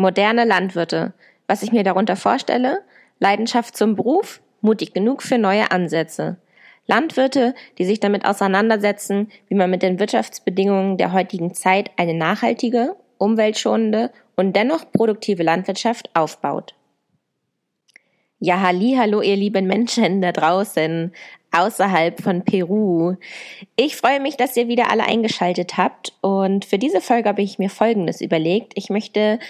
Moderne Landwirte. Was ich mir darunter vorstelle? Leidenschaft zum Beruf, mutig genug für neue Ansätze. Landwirte, die sich damit auseinandersetzen, wie man mit den Wirtschaftsbedingungen der heutigen Zeit eine nachhaltige, umweltschonende und dennoch produktive Landwirtschaft aufbaut. Ja, halli, hallo, ihr lieben Menschen da draußen, außerhalb von Peru. Ich freue mich, dass ihr wieder alle eingeschaltet habt und für diese Folge habe ich mir Folgendes überlegt. Ich möchte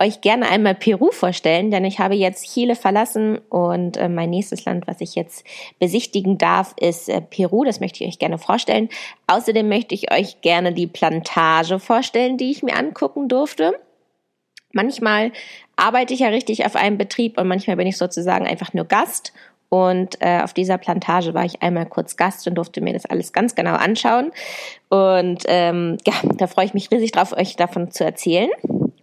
euch gerne einmal Peru vorstellen, denn ich habe jetzt Chile verlassen und äh, mein nächstes Land, was ich jetzt besichtigen darf, ist äh, Peru. Das möchte ich euch gerne vorstellen. Außerdem möchte ich euch gerne die Plantage vorstellen, die ich mir angucken durfte. Manchmal arbeite ich ja richtig auf einem Betrieb und manchmal bin ich sozusagen einfach nur Gast. Und äh, auf dieser Plantage war ich einmal kurz Gast und durfte mir das alles ganz genau anschauen. Und ähm, ja, da freue ich mich riesig drauf, euch davon zu erzählen.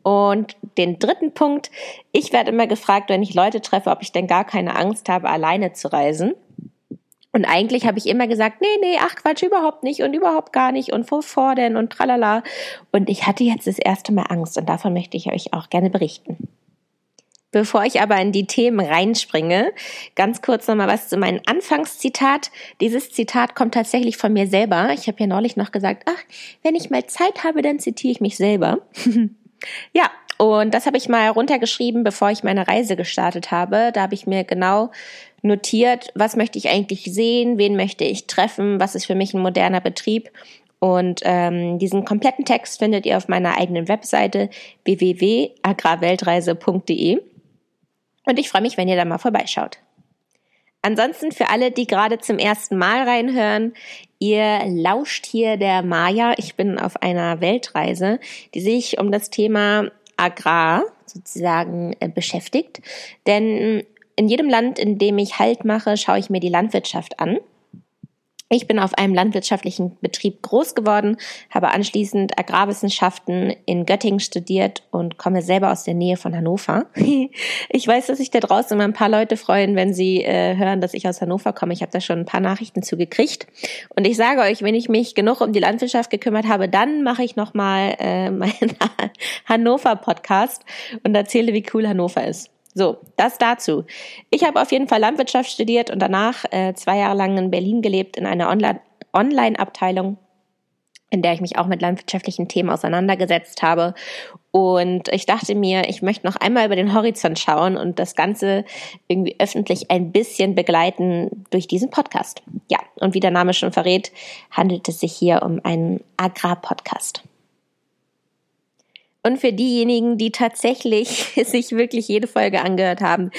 Und den dritten Punkt, ich werde immer gefragt, wenn ich Leute treffe, ob ich denn gar keine Angst habe, alleine zu reisen. Und eigentlich habe ich immer gesagt, nee, nee, ach Quatsch, überhaupt nicht und überhaupt gar nicht und wovor denn und tralala. Und ich hatte jetzt das erste Mal Angst und davon möchte ich euch auch gerne berichten. Bevor ich aber in die Themen reinspringe, ganz kurz nochmal was zu meinem Anfangszitat. Dieses Zitat kommt tatsächlich von mir selber. Ich habe ja neulich noch gesagt, ach, wenn ich mal Zeit habe, dann zitiere ich mich selber. Ja, und das habe ich mal runtergeschrieben, bevor ich meine Reise gestartet habe. Da habe ich mir genau notiert, was möchte ich eigentlich sehen, wen möchte ich treffen, was ist für mich ein moderner Betrieb. Und ähm, diesen kompletten Text findet ihr auf meiner eigenen Webseite www.agrarweltreise.de. Und ich freue mich, wenn ihr da mal vorbeischaut. Ansonsten für alle, die gerade zum ersten Mal reinhören, ihr lauscht hier der Maya. Ich bin auf einer Weltreise, die sich um das Thema Agrar sozusagen äh, beschäftigt. Denn in jedem Land, in dem ich Halt mache, schaue ich mir die Landwirtschaft an. Ich bin auf einem landwirtschaftlichen Betrieb groß geworden, habe anschließend Agrarwissenschaften in Göttingen studiert und komme selber aus der Nähe von Hannover. Ich weiß, dass sich da draußen immer ein paar Leute freuen, wenn sie äh, hören, dass ich aus Hannover komme. Ich habe da schon ein paar Nachrichten zu gekriegt. Und ich sage euch, wenn ich mich genug um die Landwirtschaft gekümmert habe, dann mache ich nochmal äh, meinen Hannover-Podcast und erzähle, wie cool Hannover ist. So, das dazu. Ich habe auf jeden Fall Landwirtschaft studiert und danach äh, zwei Jahre lang in Berlin gelebt in einer Online-Abteilung, in der ich mich auch mit landwirtschaftlichen Themen auseinandergesetzt habe. Und ich dachte mir, ich möchte noch einmal über den Horizont schauen und das Ganze irgendwie öffentlich ein bisschen begleiten durch diesen Podcast. Ja, und wie der Name schon verrät, handelt es sich hier um einen Agrar-Podcast. Und für diejenigen, die tatsächlich sich wirklich jede Folge angehört haben,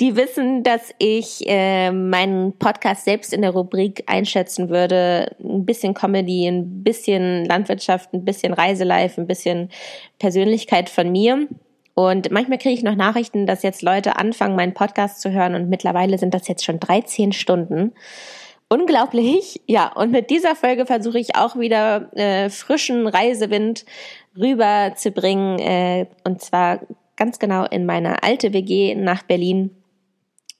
die wissen, dass ich äh, meinen Podcast selbst in der Rubrik einschätzen würde. Ein bisschen Comedy, ein bisschen Landwirtschaft, ein bisschen Reiselife, ein bisschen Persönlichkeit von mir. Und manchmal kriege ich noch Nachrichten, dass jetzt Leute anfangen, meinen Podcast zu hören und mittlerweile sind das jetzt schon 13 Stunden. Unglaublich, ja. Und mit dieser Folge versuche ich auch wieder äh, frischen Reisewind rüber zu bringen, äh, und zwar ganz genau in meine alte WG nach Berlin.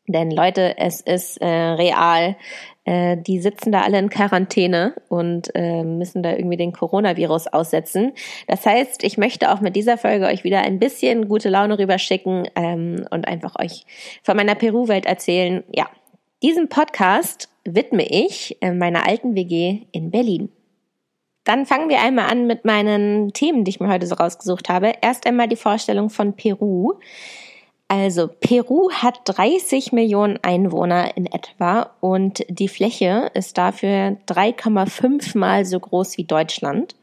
Denn Leute, es ist äh, real. Äh, die sitzen da alle in Quarantäne und äh, müssen da irgendwie den Coronavirus aussetzen. Das heißt, ich möchte auch mit dieser Folge euch wieder ein bisschen gute Laune rüberschicken ähm, und einfach euch von meiner Peru-Welt erzählen. Ja, diesen Podcast widme ich äh, meiner alten WG in Berlin. Dann fangen wir einmal an mit meinen Themen, die ich mir heute so rausgesucht habe. Erst einmal die Vorstellung von Peru. Also Peru hat 30 Millionen Einwohner in etwa und die Fläche ist dafür 3,5 mal so groß wie Deutschland.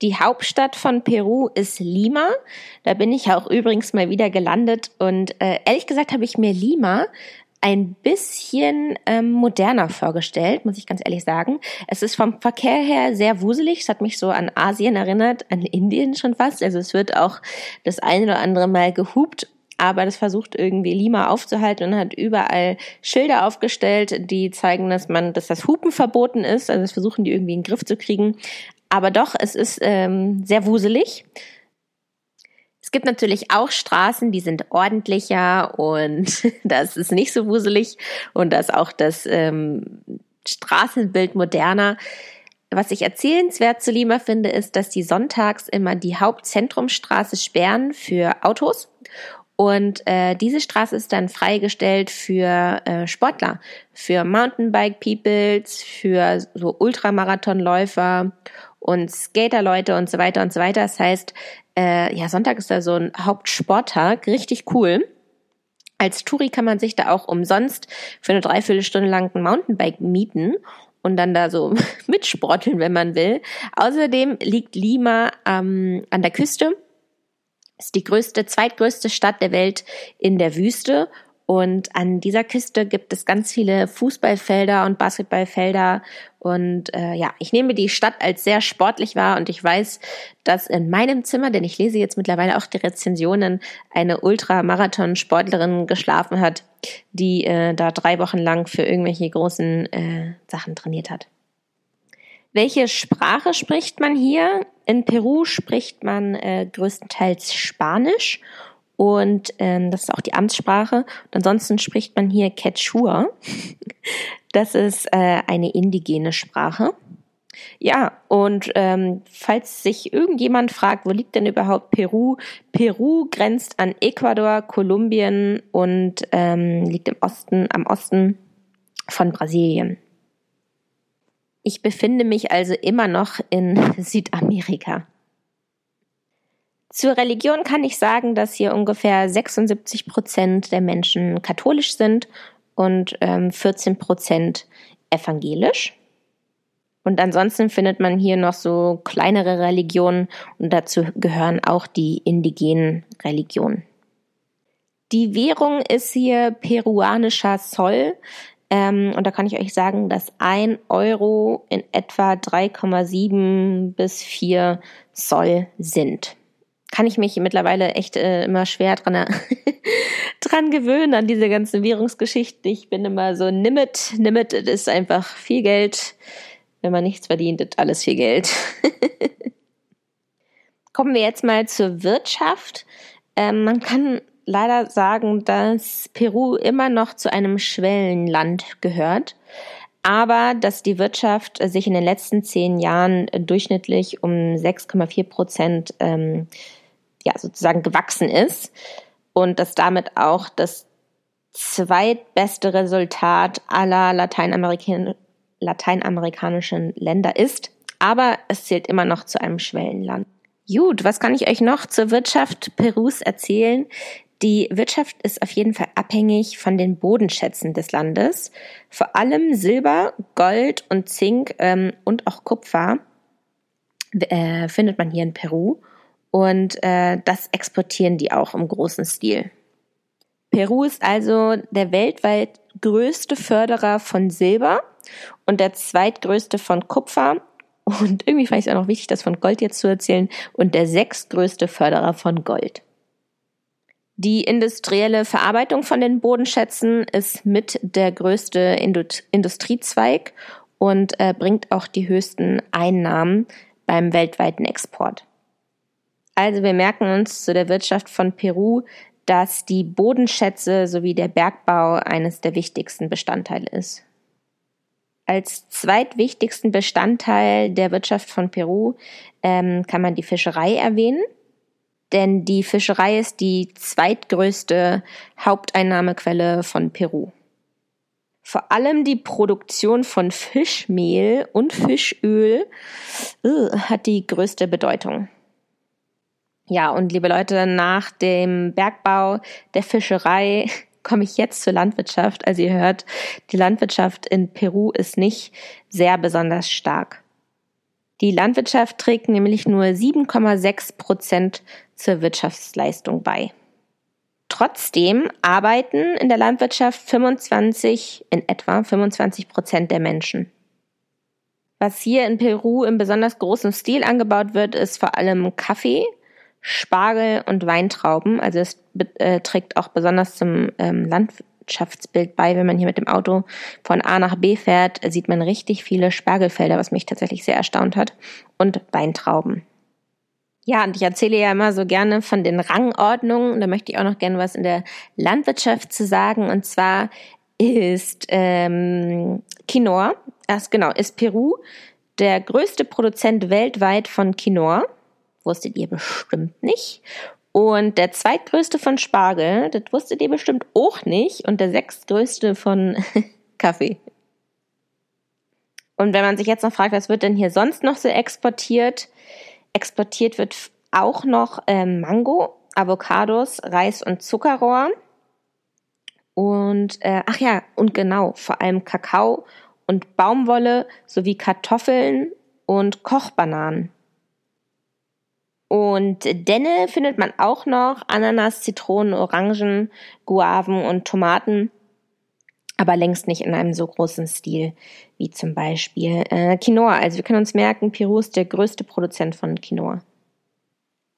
Die Hauptstadt von Peru ist Lima. Da bin ich auch übrigens mal wieder gelandet und äh, ehrlich gesagt habe ich mir Lima ein bisschen ähm, moderner vorgestellt, muss ich ganz ehrlich sagen. Es ist vom Verkehr her sehr wuselig. Es hat mich so an Asien erinnert, an Indien schon fast. Also es wird auch das eine oder andere Mal gehupt aber das versucht irgendwie Lima aufzuhalten und hat überall Schilder aufgestellt, die zeigen, dass man, dass das Hupen verboten ist. Also das versuchen die irgendwie in den Griff zu kriegen. Aber doch, es ist ähm, sehr wuselig gibt natürlich auch Straßen, die sind ordentlicher und das ist nicht so wuselig und das auch das ähm, Straßenbild moderner. Was ich erzählenswert zu Lima finde, ist, dass die sonntags immer die Hauptzentrumstraße sperren für Autos und äh, diese Straße ist dann freigestellt für äh, Sportler, für Mountainbike-Peoples, für so Ultramarathonläufer und Skaterleute und so weiter und so weiter. Das heißt, äh, ja, Sonntag ist da so ein Hauptsporttag, richtig cool. Als Touri kann man sich da auch umsonst für eine Dreiviertelstunde lang ein Mountainbike mieten und dann da so mitsporteln, wenn man will. Außerdem liegt Lima ähm, an der Küste ist die größte, zweitgrößte Stadt der Welt in der Wüste. Und an dieser Küste gibt es ganz viele Fußballfelder und Basketballfelder. Und äh, ja, ich nehme die Stadt als sehr sportlich wahr und ich weiß, dass in meinem Zimmer, denn ich lese jetzt mittlerweile auch die Rezensionen, eine Ultramarathon-Sportlerin geschlafen hat, die äh, da drei Wochen lang für irgendwelche großen äh, Sachen trainiert hat. Welche Sprache spricht man hier? In Peru spricht man äh, größtenteils Spanisch und ähm, das ist auch die Amtssprache. Und ansonsten spricht man hier Quechua. Das ist äh, eine indigene Sprache. Ja, und ähm, falls sich irgendjemand fragt, wo liegt denn überhaupt Peru? Peru grenzt an Ecuador, Kolumbien und ähm, liegt im Osten, am Osten von Brasilien. Ich befinde mich also immer noch in Südamerika. Zur Religion kann ich sagen, dass hier ungefähr 76 Prozent der Menschen katholisch sind und ähm, 14 Prozent evangelisch. Und ansonsten findet man hier noch so kleinere Religionen und dazu gehören auch die indigenen Religionen. Die Währung ist hier peruanischer Zoll. Ähm, und da kann ich euch sagen, dass ein Euro in etwa 3,7 bis 4 Zoll sind. Kann ich mich mittlerweile echt äh, immer schwer dran, dran gewöhnen, an diese ganzen Währungsgeschichten. Ich bin immer so, nimm it, nimm it, es ist einfach viel Geld. Wenn man nichts verdient, ist alles viel Geld. Kommen wir jetzt mal zur Wirtschaft. Ähm, man kann leider sagen, dass Peru immer noch zu einem Schwellenland gehört, aber dass die Wirtschaft sich in den letzten zehn Jahren durchschnittlich um 6,4 Prozent ähm, ja, sozusagen gewachsen ist und dass damit auch das zweitbeste Resultat aller Lateinamerika lateinamerikanischen Länder ist. Aber es zählt immer noch zu einem Schwellenland. Gut, was kann ich euch noch zur Wirtschaft Perus erzählen? Die Wirtschaft ist auf jeden Fall abhängig von den Bodenschätzen des Landes. Vor allem Silber, Gold und Zink ähm, und auch Kupfer äh, findet man hier in Peru. Und äh, das exportieren die auch im großen Stil. Peru ist also der weltweit größte Förderer von Silber und der zweitgrößte von Kupfer. Und irgendwie fand ich es auch noch wichtig, das von Gold jetzt zu erzählen. Und der sechstgrößte Förderer von Gold. Die industrielle Verarbeitung von den Bodenschätzen ist mit der größte Industriezweig und äh, bringt auch die höchsten Einnahmen beim weltweiten Export. Also wir merken uns zu der Wirtschaft von Peru, dass die Bodenschätze sowie der Bergbau eines der wichtigsten Bestandteile ist. Als zweitwichtigsten Bestandteil der Wirtschaft von Peru ähm, kann man die Fischerei erwähnen denn die Fischerei ist die zweitgrößte Haupteinnahmequelle von Peru. Vor allem die Produktion von Fischmehl und Fischöl uh, hat die größte Bedeutung. Ja, und liebe Leute, nach dem Bergbau, der Fischerei komme ich jetzt zur Landwirtschaft. Also ihr hört, die Landwirtschaft in Peru ist nicht sehr besonders stark. Die Landwirtschaft trägt nämlich nur 7,6 Prozent zur Wirtschaftsleistung bei. Trotzdem arbeiten in der Landwirtschaft 25, in etwa 25 Prozent der Menschen. Was hier in Peru im besonders großen Stil angebaut wird, ist vor allem Kaffee, Spargel und Weintrauben. Also es äh, trägt auch besonders zum ähm, Landschaftsbild bei. Wenn man hier mit dem Auto von A nach B fährt, sieht man richtig viele Spargelfelder, was mich tatsächlich sehr erstaunt hat. Und Weintrauben. Ja, und ich erzähle ja immer so gerne von den Rangordnungen. Da möchte ich auch noch gerne was in der Landwirtschaft zu sagen. Und zwar ist ähm, Quinoa, erst genau, ist Peru der größte Produzent weltweit von Quinoa. Wusstet ihr bestimmt nicht. Und der zweitgrößte von Spargel, das wusstet ihr bestimmt auch nicht. Und der sechstgrößte von Kaffee. Und wenn man sich jetzt noch fragt, was wird denn hier sonst noch so exportiert? Exportiert wird auch noch ähm, Mango, Avocados, Reis und Zuckerrohr. Und äh, ach ja, und genau, vor allem Kakao und Baumwolle sowie Kartoffeln und Kochbananen. Und Denne findet man auch noch, Ananas, Zitronen, Orangen, Guaven und Tomaten aber längst nicht in einem so großen Stil wie zum Beispiel äh, Quinoa. Also wir können uns merken, Peru ist der größte Produzent von Quinoa.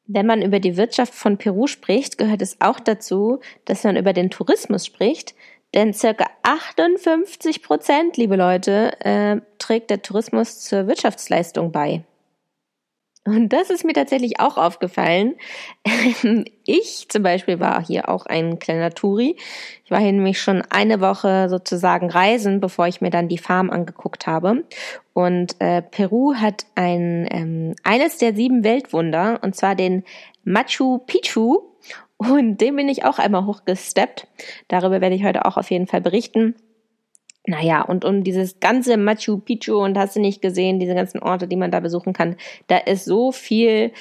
Wenn man über die Wirtschaft von Peru spricht, gehört es auch dazu, dass man über den Tourismus spricht, denn circa 58 Prozent, liebe Leute, äh, trägt der Tourismus zur Wirtschaftsleistung bei. Und das ist mir tatsächlich auch aufgefallen. Ich zum Beispiel war hier auch ein kleiner Touri. Ich war hier nämlich schon eine Woche sozusagen reisen, bevor ich mir dann die Farm angeguckt habe. Und äh, Peru hat ein ähm, eines der sieben Weltwunder, und zwar den Machu Picchu. Und dem bin ich auch einmal hochgesteppt. Darüber werde ich heute auch auf jeden Fall berichten. Naja, und um dieses ganze Machu Picchu und hast du nicht gesehen, diese ganzen Orte, die man da besuchen kann, da ist so viel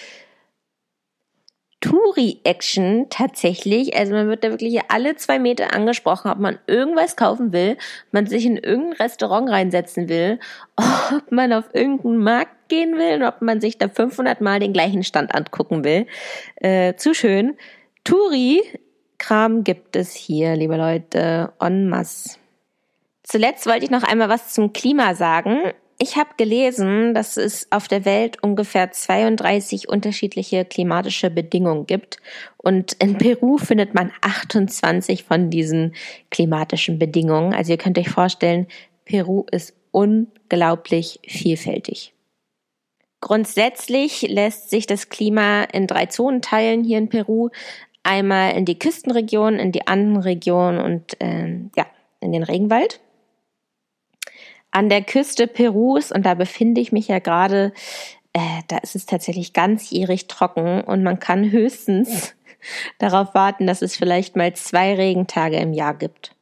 Touri-Action tatsächlich. Also man wird da wirklich alle zwei Meter angesprochen, ob man irgendwas kaufen will, man sich in irgendein Restaurant reinsetzen will, ob man auf irgendeinen Markt gehen will und ob man sich da 500 Mal den gleichen Stand angucken will. Äh, zu schön. Touri-Kram gibt es hier, liebe Leute, en masse. Zuletzt wollte ich noch einmal was zum Klima sagen. Ich habe gelesen, dass es auf der Welt ungefähr 32 unterschiedliche klimatische Bedingungen gibt und in Peru findet man 28 von diesen klimatischen Bedingungen. Also ihr könnt euch vorstellen, Peru ist unglaublich vielfältig. Grundsätzlich lässt sich das Klima in drei Zonen teilen hier in Peru. Einmal in die Küstenregion, in die Andenregion und äh, ja, in den Regenwald an der Küste Perus und da befinde ich mich ja gerade, äh, da ist es tatsächlich ganzjährig trocken und man kann höchstens darauf warten, dass es vielleicht mal zwei Regentage im Jahr gibt.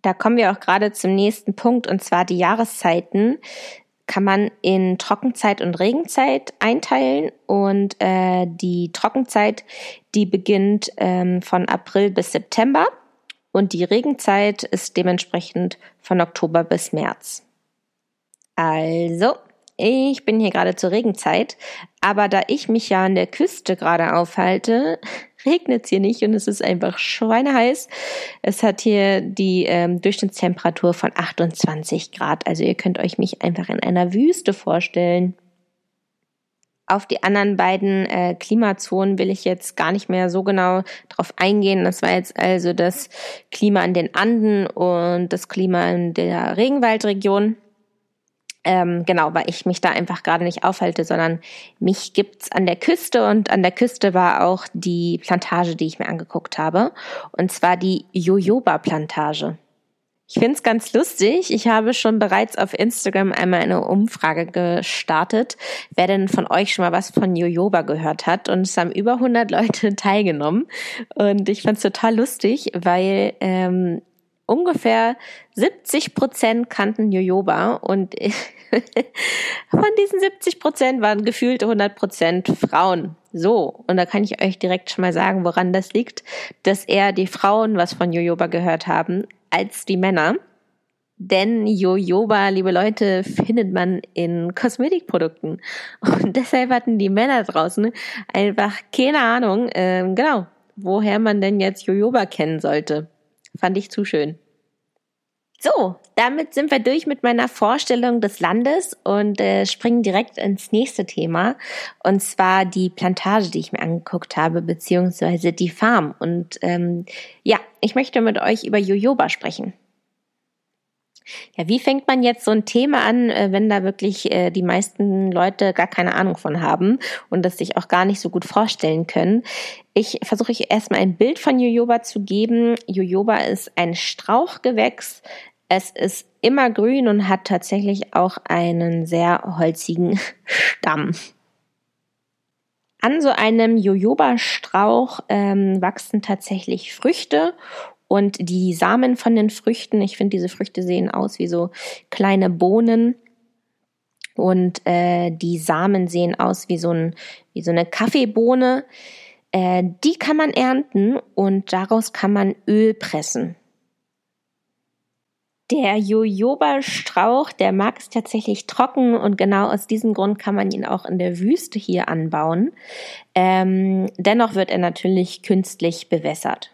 Da kommen wir auch gerade zum nächsten Punkt und zwar die Jahreszeiten kann man in Trockenzeit und Regenzeit einteilen und äh, die Trockenzeit, die beginnt ähm, von April bis September und die Regenzeit ist dementsprechend von Oktober bis März. Also, ich bin hier gerade zur Regenzeit, aber da ich mich ja an der Küste gerade aufhalte, regnet es hier nicht und es ist einfach schweineheiß. Es hat hier die ähm, Durchschnittstemperatur von 28 Grad. Also ihr könnt euch mich einfach in einer Wüste vorstellen. Auf die anderen beiden äh, Klimazonen will ich jetzt gar nicht mehr so genau drauf eingehen. Das war jetzt also das Klima in den Anden und das Klima in der Regenwaldregion. Ähm, genau, weil ich mich da einfach gerade nicht aufhalte, sondern mich gibt's an der Küste und an der Küste war auch die Plantage, die ich mir angeguckt habe, und zwar die Jojoba-Plantage. Ich find's ganz lustig. Ich habe schon bereits auf Instagram einmal eine Umfrage gestartet, wer denn von euch schon mal was von Jojoba gehört hat. Und es haben über 100 Leute teilgenommen. Und ich fand's total lustig, weil ähm, ungefähr 70 Prozent kannten Jojoba und von diesen 70 Prozent waren gefühlte 100 Prozent Frauen. So, und da kann ich euch direkt schon mal sagen, woran das liegt, dass eher die Frauen was von Jojoba gehört haben als die Männer. Denn Jojoba, liebe Leute, findet man in Kosmetikprodukten. Und deshalb hatten die Männer draußen einfach keine Ahnung, äh, genau, woher man denn jetzt Jojoba kennen sollte. Fand ich zu schön. So, damit sind wir durch mit meiner Vorstellung des Landes und äh, springen direkt ins nächste Thema. Und zwar die Plantage, die ich mir angeguckt habe, beziehungsweise die Farm. Und ähm, ja, ich möchte mit euch über Jojoba sprechen. Ja, wie fängt man jetzt so ein Thema an, äh, wenn da wirklich äh, die meisten Leute gar keine Ahnung von haben und das sich auch gar nicht so gut vorstellen können? Ich versuche euch erstmal ein Bild von Jojoba zu geben. Jojoba ist ein Strauchgewächs, Es ist immer grün und hat tatsächlich auch einen sehr holzigen Stamm. An so einem Jojoba-Strauch ähm, wachsen tatsächlich Früchte und die Samen von den Früchten, ich finde, diese Früchte sehen aus wie so kleine Bohnen. Und äh, die Samen sehen aus wie so, ein, wie so eine Kaffeebohne. Äh, die kann man ernten und daraus kann man Öl pressen. Der Jojoba-Strauch, der mag es tatsächlich trocken und genau aus diesem Grund kann man ihn auch in der Wüste hier anbauen. Ähm, dennoch wird er natürlich künstlich bewässert.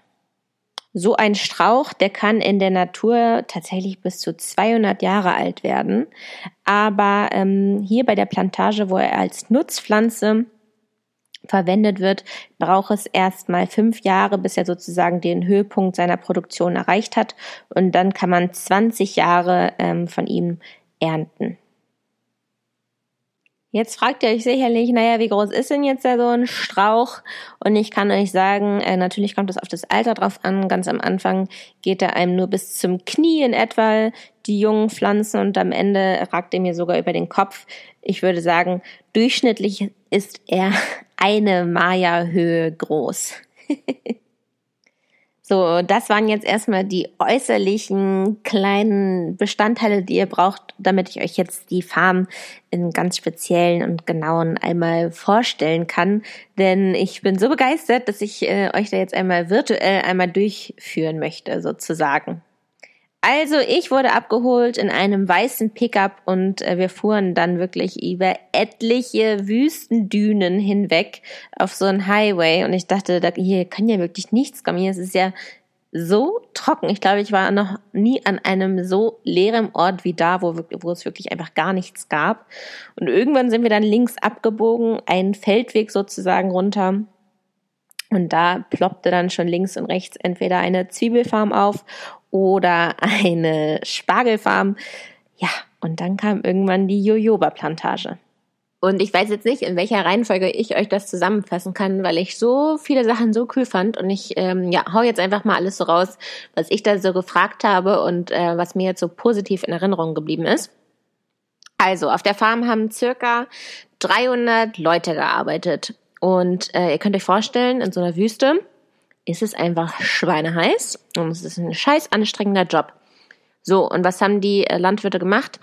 So ein Strauch, der kann in der Natur tatsächlich bis zu 200 Jahre alt werden. Aber ähm, hier bei der Plantage, wo er als Nutzpflanze verwendet wird, braucht es erstmal fünf Jahre, bis er sozusagen den Höhepunkt seiner Produktion erreicht hat. Und dann kann man 20 Jahre ähm, von ihm ernten. Jetzt fragt ihr euch sicherlich, naja, wie groß ist denn jetzt da so ein Strauch? Und ich kann euch sagen, äh, natürlich kommt es auf das Alter drauf an. Ganz am Anfang geht er einem nur bis zum Knie in etwa, die jungen Pflanzen, und am Ende ragt er mir sogar über den Kopf. Ich würde sagen, durchschnittlich ist er eine Maya-Höhe groß. So, das waren jetzt erstmal die äußerlichen kleinen Bestandteile, die ihr braucht, damit ich euch jetzt die Farm in ganz speziellen und genauen einmal vorstellen kann. Denn ich bin so begeistert, dass ich äh, euch da jetzt einmal virtuell einmal durchführen möchte, sozusagen. Also ich wurde abgeholt in einem weißen Pickup und äh, wir fuhren dann wirklich über etliche Wüstendünen hinweg auf so einen Highway und ich dachte, da, hier kann ja wirklich nichts kommen. Hier ist es ja so trocken. Ich glaube, ich war noch nie an einem so leeren Ort wie da, wo, wo es wirklich einfach gar nichts gab. Und irgendwann sind wir dann links abgebogen, einen Feldweg sozusagen runter. Und da ploppte dann schon links und rechts entweder eine Zwiebelfarm auf oder eine Spargelfarm. Ja, und dann kam irgendwann die Jojoba-Plantage. Und ich weiß jetzt nicht, in welcher Reihenfolge ich euch das zusammenfassen kann, weil ich so viele Sachen so cool fand und ich ähm, ja hau jetzt einfach mal alles so raus, was ich da so gefragt habe und äh, was mir jetzt so positiv in Erinnerung geblieben ist. Also auf der Farm haben circa 300 Leute gearbeitet und äh, ihr könnt euch vorstellen, in so einer Wüste ist es einfach schweineheiß und es ist ein scheiß anstrengender Job. So, und was haben die äh, Landwirte gemacht?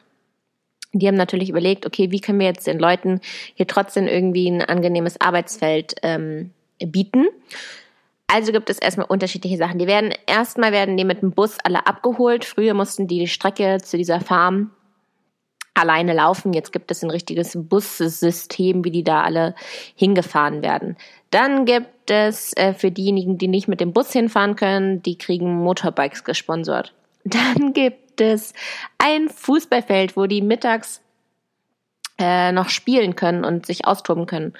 Die haben natürlich überlegt, okay, wie können wir jetzt den Leuten hier trotzdem irgendwie ein angenehmes Arbeitsfeld ähm, bieten? Also gibt es erstmal unterschiedliche Sachen. Die werden erstmal werden die mit dem Bus alle abgeholt. Früher mussten die die Strecke zu dieser Farm alleine laufen. Jetzt gibt es ein richtiges Bussystem, wie die da alle hingefahren werden. Dann gibt es äh, für diejenigen, die nicht mit dem Bus hinfahren können, die kriegen Motorbikes gesponsert. Dann gibt es ein Fußballfeld, wo die mittags äh, noch spielen können und sich austoben können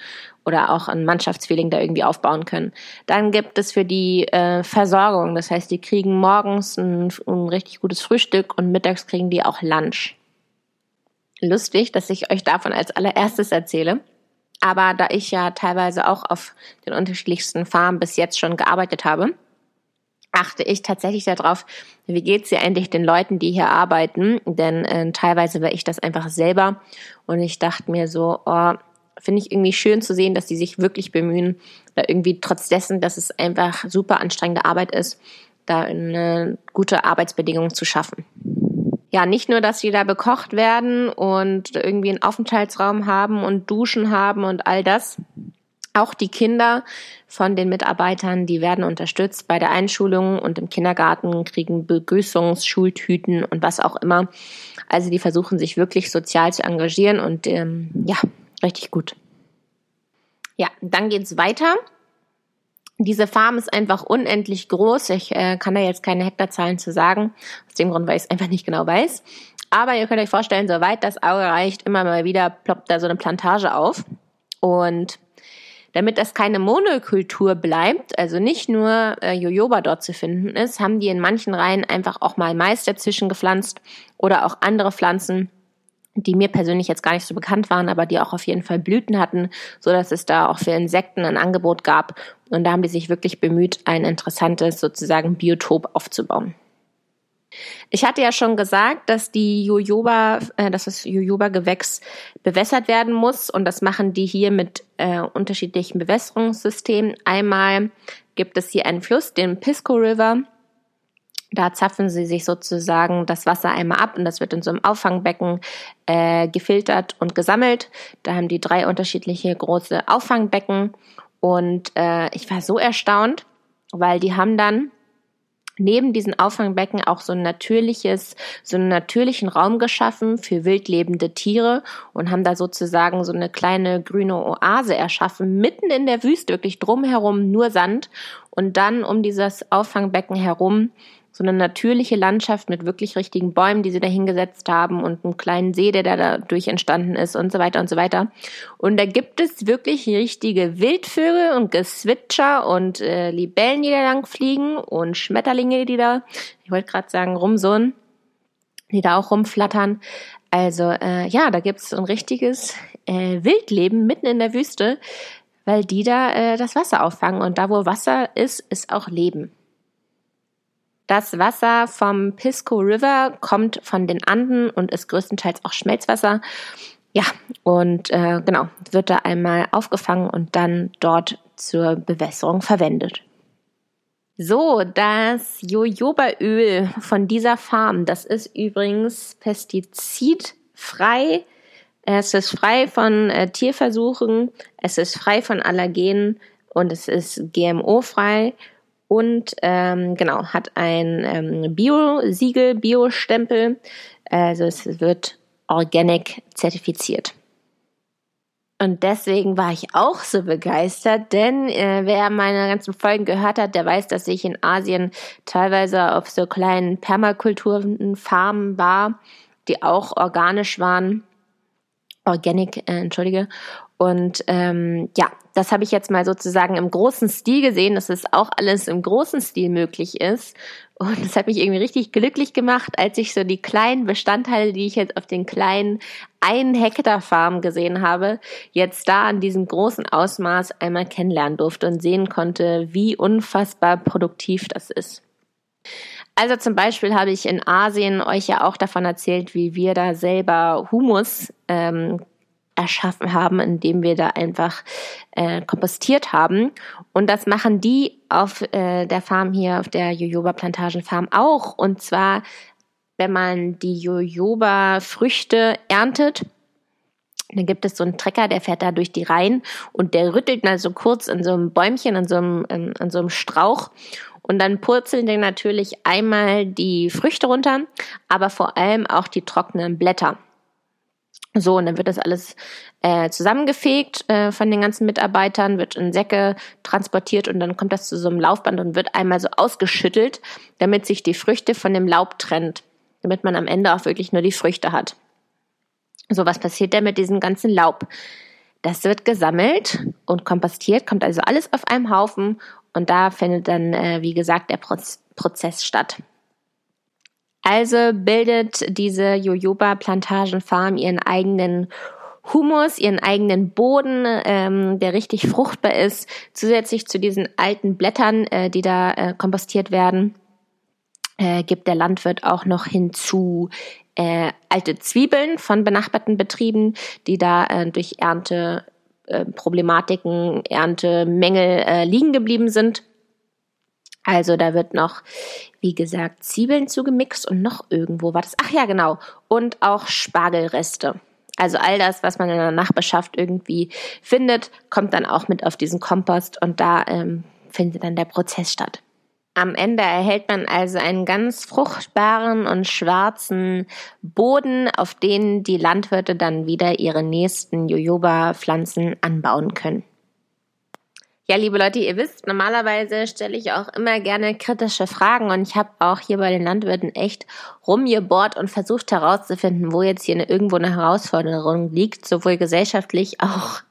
oder auch ein Mannschaftsfeeling da irgendwie aufbauen können. Dann gibt es für die äh, Versorgung, das heißt, die kriegen morgens ein, ein richtig gutes Frühstück und mittags kriegen die auch Lunch lustig, dass ich euch davon als allererstes erzähle. Aber da ich ja teilweise auch auf den unterschiedlichsten Farmen bis jetzt schon gearbeitet habe, achte ich tatsächlich darauf, wie geht's hier eigentlich den Leuten, die hier arbeiten. Denn äh, teilweise war ich das einfach selber und ich dachte mir so, oh, finde ich irgendwie schön zu sehen, dass die sich wirklich bemühen, da irgendwie trotz dessen, dass es einfach super anstrengende Arbeit ist, da eine gute Arbeitsbedingung zu schaffen ja, nicht nur, dass sie da bekocht werden und irgendwie einen Aufenthaltsraum haben und Duschen haben und all das. Auch die Kinder von den Mitarbeitern, die werden unterstützt bei der Einschulung und im Kindergarten kriegen Begrüßungs-, Schultüten und was auch immer. Also die versuchen sich wirklich sozial zu engagieren und ähm, ja, richtig gut. Ja, dann geht's weiter. Diese Farm ist einfach unendlich groß. Ich äh, kann da jetzt keine Hektarzahlen zu sagen, aus dem Grund, weil ich es einfach nicht genau weiß. Aber ihr könnt euch vorstellen, soweit das Auge reicht, immer mal wieder ploppt da so eine Plantage auf. Und damit das keine Monokultur bleibt, also nicht nur äh, Jojoba dort zu finden ist, haben die in manchen Reihen einfach auch mal Mais dazwischen gepflanzt oder auch andere Pflanzen, die mir persönlich jetzt gar nicht so bekannt waren, aber die auch auf jeden Fall Blüten hatten, so dass es da auch für Insekten ein Angebot gab. Und da haben die sich wirklich bemüht, ein interessantes sozusagen Biotop aufzubauen. Ich hatte ja schon gesagt, dass die Jojoba, äh, dass das Jojoba-Gewächs bewässert werden muss und das machen die hier mit äh, unterschiedlichen Bewässerungssystemen. Einmal gibt es hier einen Fluss, den Pisco River. Da zapfen sie sich sozusagen das Wasser einmal ab und das wird in so einem Auffangbecken äh, gefiltert und gesammelt. Da haben die drei unterschiedliche große Auffangbecken und äh, ich war so erstaunt, weil die haben dann neben diesen Auffangbecken auch so ein natürliches, so einen natürlichen Raum geschaffen für wildlebende Tiere und haben da sozusagen so eine kleine grüne Oase erschaffen, mitten in der Wüste, wirklich drumherum nur Sand. Und dann um dieses Auffangbecken herum so eine natürliche Landschaft mit wirklich richtigen Bäumen, die sie da hingesetzt haben und einem kleinen See, der da dadurch entstanden ist und so weiter und so weiter. Und da gibt es wirklich richtige Wildvögel und Geswitcher und äh, Libellen, die da lang fliegen und Schmetterlinge, die da, ich wollte gerade sagen, rumsohn, die da auch rumflattern. Also äh, ja, da gibt es ein richtiges äh, Wildleben mitten in der Wüste, weil die da äh, das Wasser auffangen. Und da, wo Wasser ist, ist auch Leben. Das Wasser vom Pisco River kommt von den Anden und ist größtenteils auch Schmelzwasser. Ja, und äh, genau, wird da einmal aufgefangen und dann dort zur Bewässerung verwendet. So, das Jojobaöl von dieser Farm, das ist übrigens pestizidfrei. Es ist frei von äh, Tierversuchen, es ist frei von Allergenen und es ist GMO-frei und ähm, genau, hat ein ähm, Bio-Siegel, Bio-Stempel. Also es wird organic zertifiziert. Und deswegen war ich auch so begeistert, denn äh, wer meine ganzen Folgen gehört hat, der weiß, dass ich in Asien teilweise auf so kleinen Permakulturenfarmen war, die auch organisch waren. Organic, äh, entschuldige. Und ähm, ja, das habe ich jetzt mal sozusagen im großen Stil gesehen, dass es auch alles im großen Stil möglich ist. Und das hat mich irgendwie richtig glücklich gemacht, als ich so die kleinen Bestandteile, die ich jetzt auf den kleinen einen Hektar Farm gesehen habe, jetzt da an diesem großen Ausmaß einmal kennenlernen durfte und sehen konnte, wie unfassbar produktiv das ist. Also zum Beispiel habe ich in Asien euch ja auch davon erzählt, wie wir da selber Humus ähm, erschaffen haben, indem wir da einfach äh, kompostiert haben. Und das machen die auf äh, der Farm hier, auf der Jojoba Plantagen Farm auch. Und zwar, wenn man die Jojoba Früchte erntet, dann gibt es so einen Trecker, der fährt da durch die Reihen und der rüttelt mal so kurz in so einem Bäumchen, in so einem, in, in so einem Strauch und dann purzeln die natürlich einmal die Früchte runter, aber vor allem auch die trockenen Blätter. So, und dann wird das alles äh, zusammengefegt äh, von den ganzen Mitarbeitern, wird in Säcke transportiert und dann kommt das zu so einem Laufband und wird einmal so ausgeschüttelt, damit sich die Früchte von dem Laub trennt, damit man am Ende auch wirklich nur die Früchte hat. So, was passiert denn mit diesem ganzen Laub? Das wird gesammelt und kompostiert, kommt also alles auf einem Haufen und da findet dann, äh, wie gesagt, der Proz Prozess statt. Also bildet diese Jojoba Plantagenfarm ihren eigenen Humus, ihren eigenen Boden, ähm, der richtig fruchtbar ist, zusätzlich zu diesen alten Blättern, äh, die da äh, kompostiert werden, äh, gibt der Landwirt auch noch hinzu äh, alte Zwiebeln von benachbarten Betrieben, die da äh, durch Ernte äh, Problematiken, Erntemängel äh, liegen geblieben sind. Also da wird noch, wie gesagt, Zwiebeln zugemixt und noch irgendwo war das. Ach ja, genau. Und auch Spargelreste. Also all das, was man in der Nachbarschaft irgendwie findet, kommt dann auch mit auf diesen Kompost und da ähm, findet dann der Prozess statt. Am Ende erhält man also einen ganz fruchtbaren und schwarzen Boden, auf den die Landwirte dann wieder ihre nächsten Jojoba-Pflanzen anbauen können. Ja, liebe Leute, ihr wisst, normalerweise stelle ich auch immer gerne kritische Fragen und ich habe auch hier bei den Landwirten echt rumgebohrt und versucht herauszufinden, wo jetzt hier eine, irgendwo eine Herausforderung liegt, sowohl gesellschaftlich auch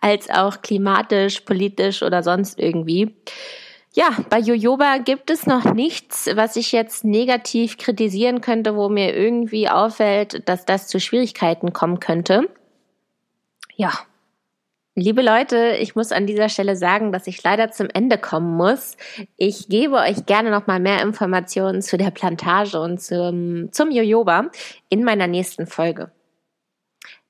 als auch klimatisch, politisch oder sonst irgendwie. Ja, bei Jojoba gibt es noch nichts, was ich jetzt negativ kritisieren könnte, wo mir irgendwie auffällt, dass das zu Schwierigkeiten kommen könnte. Ja, Liebe Leute, ich muss an dieser Stelle sagen, dass ich leider zum Ende kommen muss. Ich gebe euch gerne noch mal mehr Informationen zu der Plantage und zum, zum Jojoba in meiner nächsten Folge.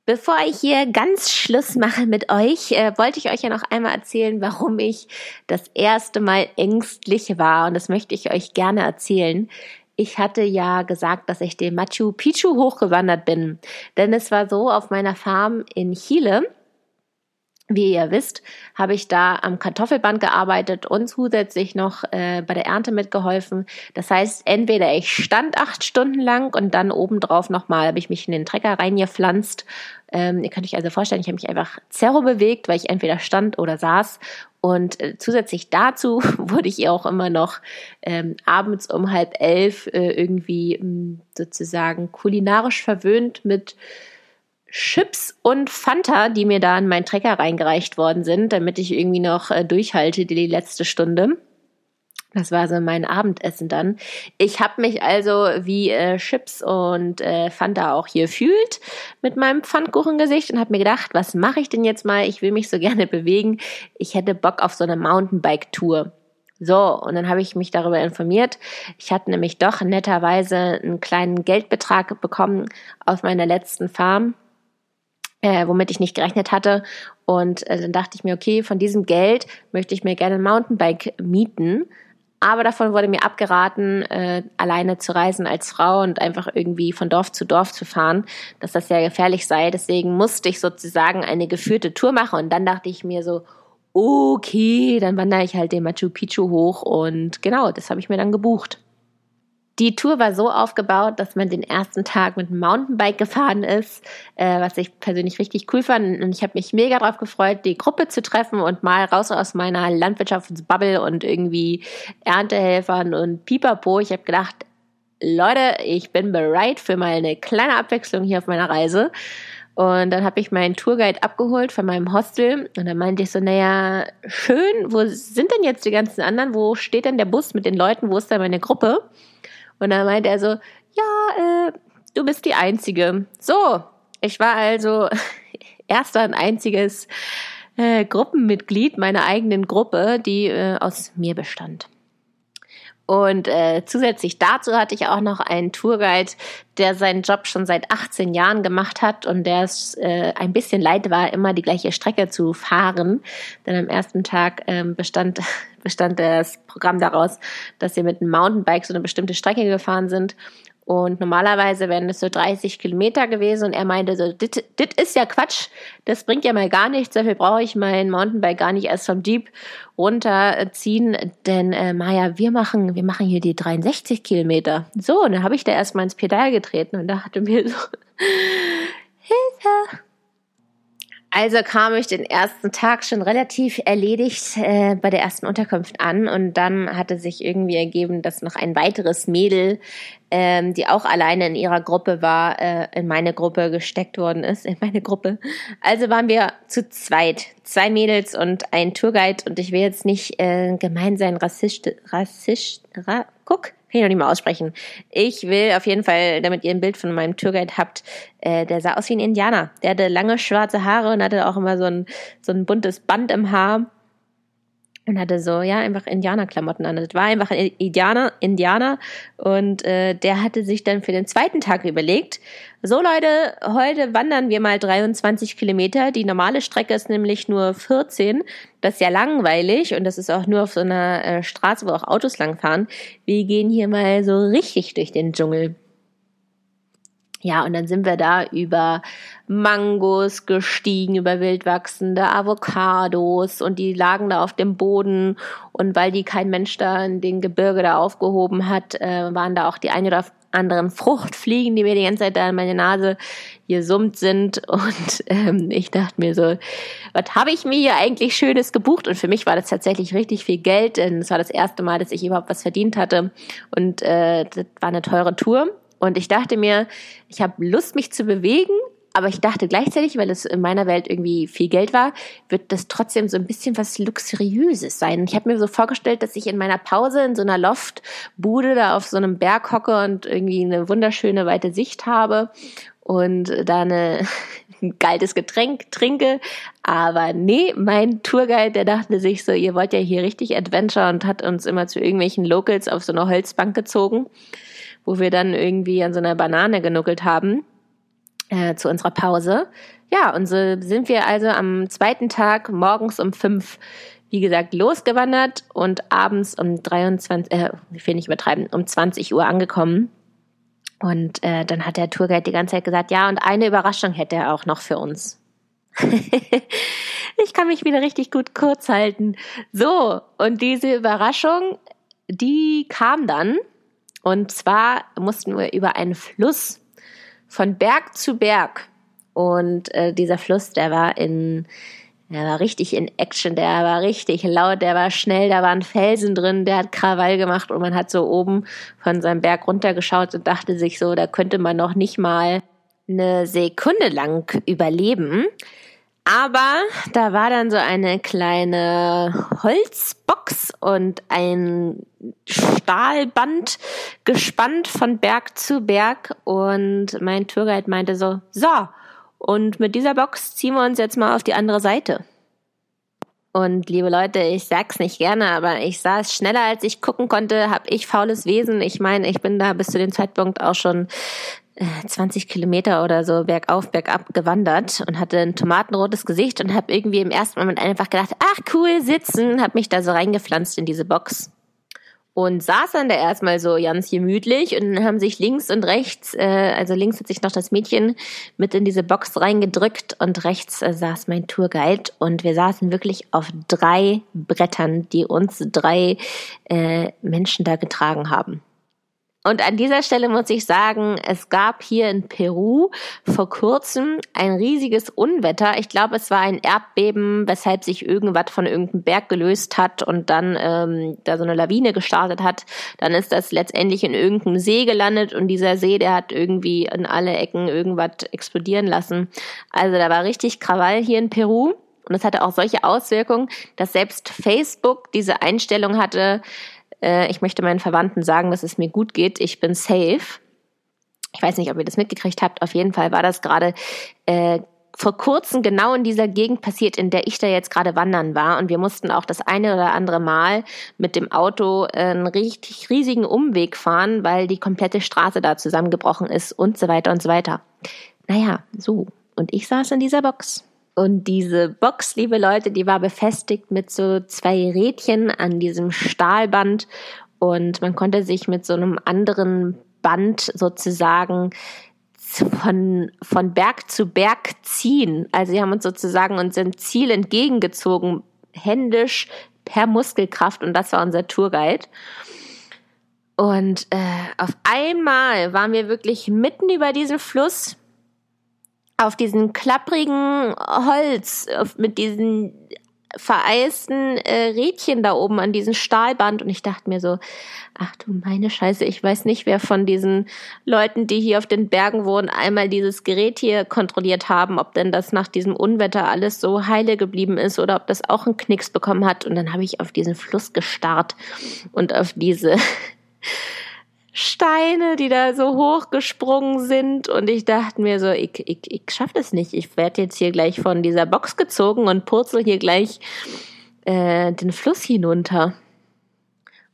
Bevor ich hier ganz Schluss mache mit euch, äh, wollte ich euch ja noch einmal erzählen, warum ich das erste Mal ängstlich war. Und das möchte ich euch gerne erzählen. Ich hatte ja gesagt, dass ich den Machu Picchu hochgewandert bin. Denn es war so auf meiner Farm in Chile wie ihr wisst, habe ich da am Kartoffelband gearbeitet und zusätzlich noch äh, bei der Ernte mitgeholfen. Das heißt, entweder ich stand acht Stunden lang und dann obendrauf nochmal habe ich mich in den Trecker reingepflanzt. Ähm, ihr könnt euch also vorstellen, ich habe mich einfach zerro bewegt, weil ich entweder stand oder saß. Und äh, zusätzlich dazu wurde ich auch immer noch ähm, abends um halb elf äh, irgendwie mh, hm, sozusagen kulinarisch verwöhnt mit Chips und Fanta, die mir da in meinen Trecker reingereicht worden sind, damit ich irgendwie noch äh, durchhalte die letzte Stunde. Das war so mein Abendessen dann. Ich habe mich also wie äh, Chips und äh, Fanta auch hier fühlt mit meinem Pfannkuchengesicht und habe mir gedacht, was mache ich denn jetzt mal? Ich will mich so gerne bewegen. Ich hätte Bock auf so eine Mountainbike-Tour. So, und dann habe ich mich darüber informiert. Ich hatte nämlich doch netterweise einen kleinen Geldbetrag bekommen auf meiner letzten Farm äh, womit ich nicht gerechnet hatte. Und äh, dann dachte ich mir, okay, von diesem Geld möchte ich mir gerne ein Mountainbike mieten. Aber davon wurde mir abgeraten, äh, alleine zu reisen als Frau und einfach irgendwie von Dorf zu Dorf zu fahren, dass das sehr gefährlich sei. Deswegen musste ich sozusagen eine geführte Tour machen. Und dann dachte ich mir so, okay, dann wandere ich halt den Machu Picchu hoch. Und genau, das habe ich mir dann gebucht. Die Tour war so aufgebaut, dass man den ersten Tag mit dem Mountainbike gefahren ist, äh, was ich persönlich richtig cool fand. Und ich habe mich mega darauf gefreut, die Gruppe zu treffen und mal raus aus meiner Landwirtschaftsbubble und irgendwie Erntehelfern und Pipapo. Ich habe gedacht, Leute, ich bin bereit für mal eine kleine Abwechslung hier auf meiner Reise. Und dann habe ich meinen Tourguide abgeholt von meinem Hostel und dann meinte ich so, naja, schön, wo sind denn jetzt die ganzen anderen? Wo steht denn der Bus mit den Leuten? Wo ist da meine Gruppe? Und dann meinte er so, ja, äh, du bist die Einzige. So, ich war also erster und einziges äh, Gruppenmitglied meiner eigenen Gruppe, die äh, aus mir bestand. Und äh, zusätzlich dazu hatte ich auch noch einen Tourguide, der seinen Job schon seit 18 Jahren gemacht hat und der es äh, ein bisschen leid war, immer die gleiche Strecke zu fahren. Denn am ersten Tag ähm, bestand, bestand das Programm daraus, dass sie mit einem Mountainbike so eine bestimmte Strecke gefahren sind. Und normalerweise wären es so 30 Kilometer gewesen. Und er meinte so, das ist ja Quatsch, das bringt ja mal gar nichts, dafür brauche ich mein Mountainbike gar nicht erst vom Jeep runterziehen, denn äh, Maja, wir machen, wir machen hier die 63 Kilometer. So, und dann habe ich da erstmal ins Pedal getreten. Und da hatte mir so, Hilfe! Also kam ich den ersten Tag schon relativ erledigt äh, bei der ersten Unterkunft an. Und dann hatte sich irgendwie ergeben, dass noch ein weiteres Mädel, ähm, die auch alleine in ihrer Gruppe war, äh, in meine Gruppe gesteckt worden ist, in meine Gruppe. Also waren wir zu zweit, zwei Mädels und ein Tourguide. Und ich will jetzt nicht äh, gemein sein, rassist, rassist, ra, guck, kann ich noch nicht mal aussprechen. Ich will auf jeden Fall, damit ihr ein Bild von meinem Tourguide habt, äh, der sah aus wie ein Indianer. Der hatte lange schwarze Haare und hatte auch immer so ein, so ein buntes Band im Haar und hatte so, ja, einfach Indianerklamotten an. Das war einfach ein Indianer, Indianer und äh, der hatte sich dann für den zweiten Tag überlegt, so Leute, heute wandern wir mal 23 Kilometer. Die normale Strecke ist nämlich nur 14. Das ist ja langweilig und das ist auch nur auf so einer äh, Straße, wo auch Autos langfahren. Wir gehen hier mal so richtig durch den Dschungel. Ja, und dann sind wir da über Mangos gestiegen, über wildwachsende Avocados und die lagen da auf dem Boden. Und weil die kein Mensch da in den Gebirge da aufgehoben hat, äh, waren da auch die eine oder anderen Fruchtfliegen, die mir die ganze Zeit da in meine Nase gesummt sind. Und ähm, ich dachte mir so, was habe ich mir hier eigentlich Schönes gebucht? Und für mich war das tatsächlich richtig viel Geld, denn es war das erste Mal, dass ich überhaupt was verdient hatte. Und äh, das war eine teure Tour und ich dachte mir, ich habe Lust, mich zu bewegen, aber ich dachte gleichzeitig, weil es in meiner Welt irgendwie viel Geld war, wird das trotzdem so ein bisschen was Luxuriöses sein. Ich habe mir so vorgestellt, dass ich in meiner Pause in so einer Loftbude da auf so einem Berg hocke und irgendwie eine wunderschöne weite Sicht habe und da eine ein kaltes Getränk trinke. Aber nee, mein Tourguide, der dachte sich so, ihr wollt ja hier richtig Adventure und hat uns immer zu irgendwelchen Locals auf so eine Holzbank gezogen, wo wir dann irgendwie an so einer Banane genuckelt haben äh, zu unserer Pause. Ja, und so sind wir also am zweiten Tag morgens um fünf wie gesagt, losgewandert und abends um 23, äh, ich will nicht übertreiben, um 20 Uhr angekommen. Und äh, dann hat der Tourguide die ganze Zeit gesagt, ja, und eine Überraschung hätte er auch noch für uns. ich kann mich wieder richtig gut kurz halten. So, und diese Überraschung, die kam dann. Und zwar mussten wir über einen Fluss von Berg zu Berg. Und äh, dieser Fluss, der war in der war richtig in Action, der war richtig laut, der war schnell, da waren Felsen drin, der hat Krawall gemacht und man hat so oben von seinem Berg runtergeschaut und dachte sich so, da könnte man noch nicht mal eine Sekunde lang überleben. Aber da war dann so eine kleine Holzbox und ein Stahlband gespannt von Berg zu Berg und mein Tourguide meinte so, so, und mit dieser Box ziehen wir uns jetzt mal auf die andere Seite. Und liebe Leute, ich sag's nicht gerne, aber ich saß schneller als ich gucken konnte, hab ich faules Wesen. Ich meine, ich bin da bis zu dem Zeitpunkt auch schon 20 äh, Kilometer oder so bergauf, bergab gewandert und hatte ein tomatenrotes Gesicht und habe irgendwie im ersten Moment einfach gedacht, ach cool, sitzen, hab mich da so reingepflanzt in diese Box und saß dann da erstmal so ganz gemütlich und haben sich links und rechts, äh, also links hat sich noch das Mädchen mit in diese Box reingedrückt und rechts äh, saß mein Tourguide und wir saßen wirklich auf drei Brettern, die uns drei äh, Menschen da getragen haben. Und an dieser Stelle muss ich sagen, es gab hier in Peru vor kurzem ein riesiges Unwetter. Ich glaube, es war ein Erdbeben, weshalb sich irgendwas von irgendeinem Berg gelöst hat und dann ähm, da so eine Lawine gestartet hat. Dann ist das letztendlich in irgendeinem See gelandet und dieser See, der hat irgendwie in alle Ecken irgendwas explodieren lassen. Also da war richtig Krawall hier in Peru. Und es hatte auch solche Auswirkungen, dass selbst Facebook diese Einstellung hatte, äh, ich möchte meinen Verwandten sagen, dass es mir gut geht. Ich bin safe. Ich weiß nicht, ob ihr das mitgekriegt habt. Auf jeden Fall war das gerade äh, vor kurzem genau in dieser Gegend passiert, in der ich da jetzt gerade wandern war. Und wir mussten auch das eine oder andere Mal mit dem Auto äh, einen richtig riesigen Umweg fahren, weil die komplette Straße da zusammengebrochen ist und so weiter und so weiter. Naja, so. Und ich saß in dieser Box. Und diese Box, liebe Leute, die war befestigt mit so zwei Rädchen an diesem Stahlband und man konnte sich mit so einem anderen Band sozusagen von, von Berg zu Berg ziehen. Also sie haben uns sozusagen unserem Ziel entgegengezogen, händisch per Muskelkraft und das war unser Tourguide. Und äh, auf einmal waren wir wirklich mitten über diesen Fluss auf diesen klapprigen Holz, mit diesen vereisten äh, Rädchen da oben an diesem Stahlband. Und ich dachte mir so, ach du meine Scheiße, ich weiß nicht, wer von diesen Leuten, die hier auf den Bergen wohnen, einmal dieses Gerät hier kontrolliert haben, ob denn das nach diesem Unwetter alles so heile geblieben ist oder ob das auch einen Knicks bekommen hat. Und dann habe ich auf diesen Fluss gestarrt und auf diese Steine, die da so hochgesprungen sind. Und ich dachte mir so, ich, ich, ich schaff das nicht. Ich werde jetzt hier gleich von dieser Box gezogen und purzel hier gleich äh, den Fluss hinunter.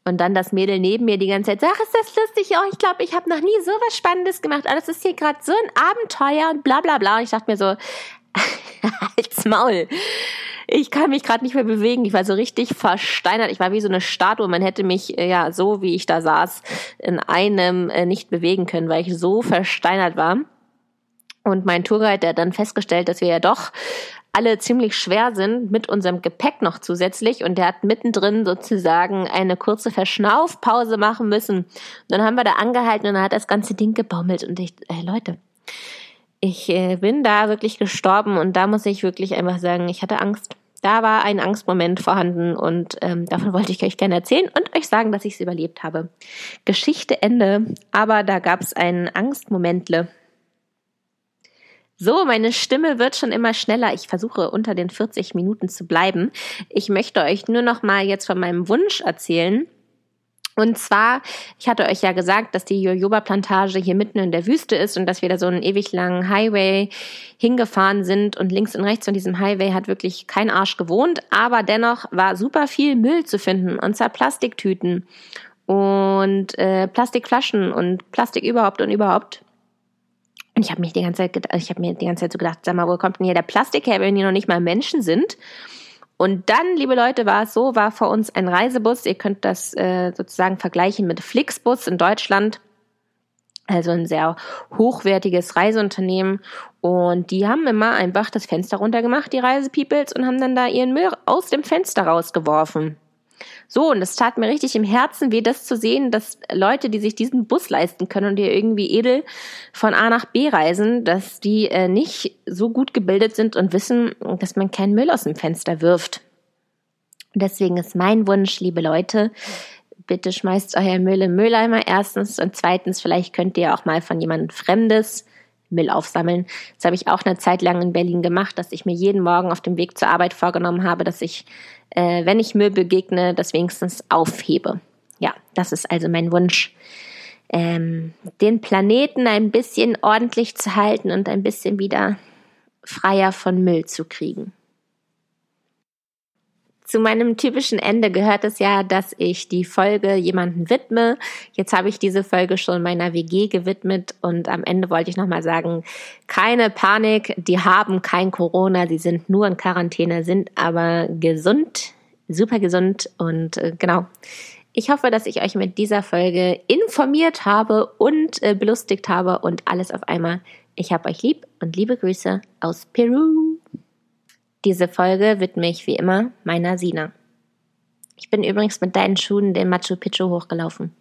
Und dann das Mädel neben mir die ganze Zeit, ach, ist das lustig? Oh, ich glaube, ich habe noch nie so was Spannendes gemacht. Aber das ist hier gerade so ein Abenteuer und bla bla bla. Und ich dachte mir so, halt's Maul ich kann mich gerade nicht mehr bewegen. Ich war so richtig versteinert. Ich war wie so eine Statue. Man hätte mich, äh, ja, so wie ich da saß, in einem äh, nicht bewegen können, weil ich so versteinert war. Und mein Tourguide, der hat dann festgestellt, dass wir ja doch alle ziemlich schwer sind, mit unserem Gepäck noch zusätzlich. Und der hat mittendrin sozusagen eine kurze Verschnaufpause machen müssen. Und dann haben wir da angehalten und dann hat das ganze Ding gebaumelt. Und ich, äh, Leute, ich äh, bin da wirklich gestorben und da muss ich wirklich einfach sagen, ich hatte Angst. Da war ein Angstmoment vorhanden und ähm, davon wollte ich euch gerne erzählen und euch sagen, dass ich es überlebt habe. Geschichte Ende, aber da gab es ein Angstmomentle. So, meine Stimme wird schon immer schneller. Ich versuche unter den 40 Minuten zu bleiben. Ich möchte euch nur noch mal jetzt von meinem Wunsch erzählen. Und zwar, ich hatte euch ja gesagt, dass die Jojoba-Plantage hier mitten in der Wüste ist und dass wir da so einen ewig langen Highway hingefahren sind und links und rechts von diesem Highway hat wirklich kein Arsch gewohnt, aber dennoch war super viel Müll zu finden und zwar Plastiktüten und äh, Plastikflaschen und Plastik überhaupt und überhaupt. Und ich habe mich die ganze Zeit, ich habe mir die ganze Zeit so gedacht, sag mal, wo kommt denn hier der Plastik her, wenn hier noch nicht mal Menschen sind? Und dann, liebe Leute, war es so, war vor uns ein Reisebus. Ihr könnt das äh, sozusagen vergleichen mit Flixbus in Deutschland. Also ein sehr hochwertiges Reiseunternehmen. Und die haben immer einfach das Fenster runtergemacht, die Reisepeoples, und haben dann da ihren Müll aus dem Fenster rausgeworfen. So, und es tat mir richtig im Herzen weh, das zu sehen, dass Leute, die sich diesen Bus leisten können und die irgendwie edel von A nach B reisen, dass die äh, nicht so gut gebildet sind und wissen, dass man keinen Müll aus dem Fenster wirft. Deswegen ist mein Wunsch, liebe Leute, bitte schmeißt euer Müll im Mülleimer erstens und zweitens, vielleicht könnt ihr auch mal von jemandem Fremdes Müll aufsammeln. Das habe ich auch eine Zeit lang in Berlin gemacht, dass ich mir jeden Morgen auf dem Weg zur Arbeit vorgenommen habe, dass ich äh, wenn ich Müll begegne, das wenigstens aufhebe. Ja, das ist also mein Wunsch, ähm, den Planeten ein bisschen ordentlich zu halten und ein bisschen wieder freier von Müll zu kriegen. Zu meinem typischen Ende gehört es ja, dass ich die Folge jemanden widme. Jetzt habe ich diese Folge schon meiner WG gewidmet und am Ende wollte ich nochmal sagen, keine Panik, die haben kein Corona, sie sind nur in Quarantäne, sind aber gesund, super gesund und äh, genau. Ich hoffe, dass ich euch mit dieser Folge informiert habe und äh, belustigt habe und alles auf einmal. Ich habe euch lieb und liebe Grüße aus Peru. Diese Folge widme ich wie immer meiner Sina. Ich bin übrigens mit deinen Schuhen den Machu Picchu hochgelaufen.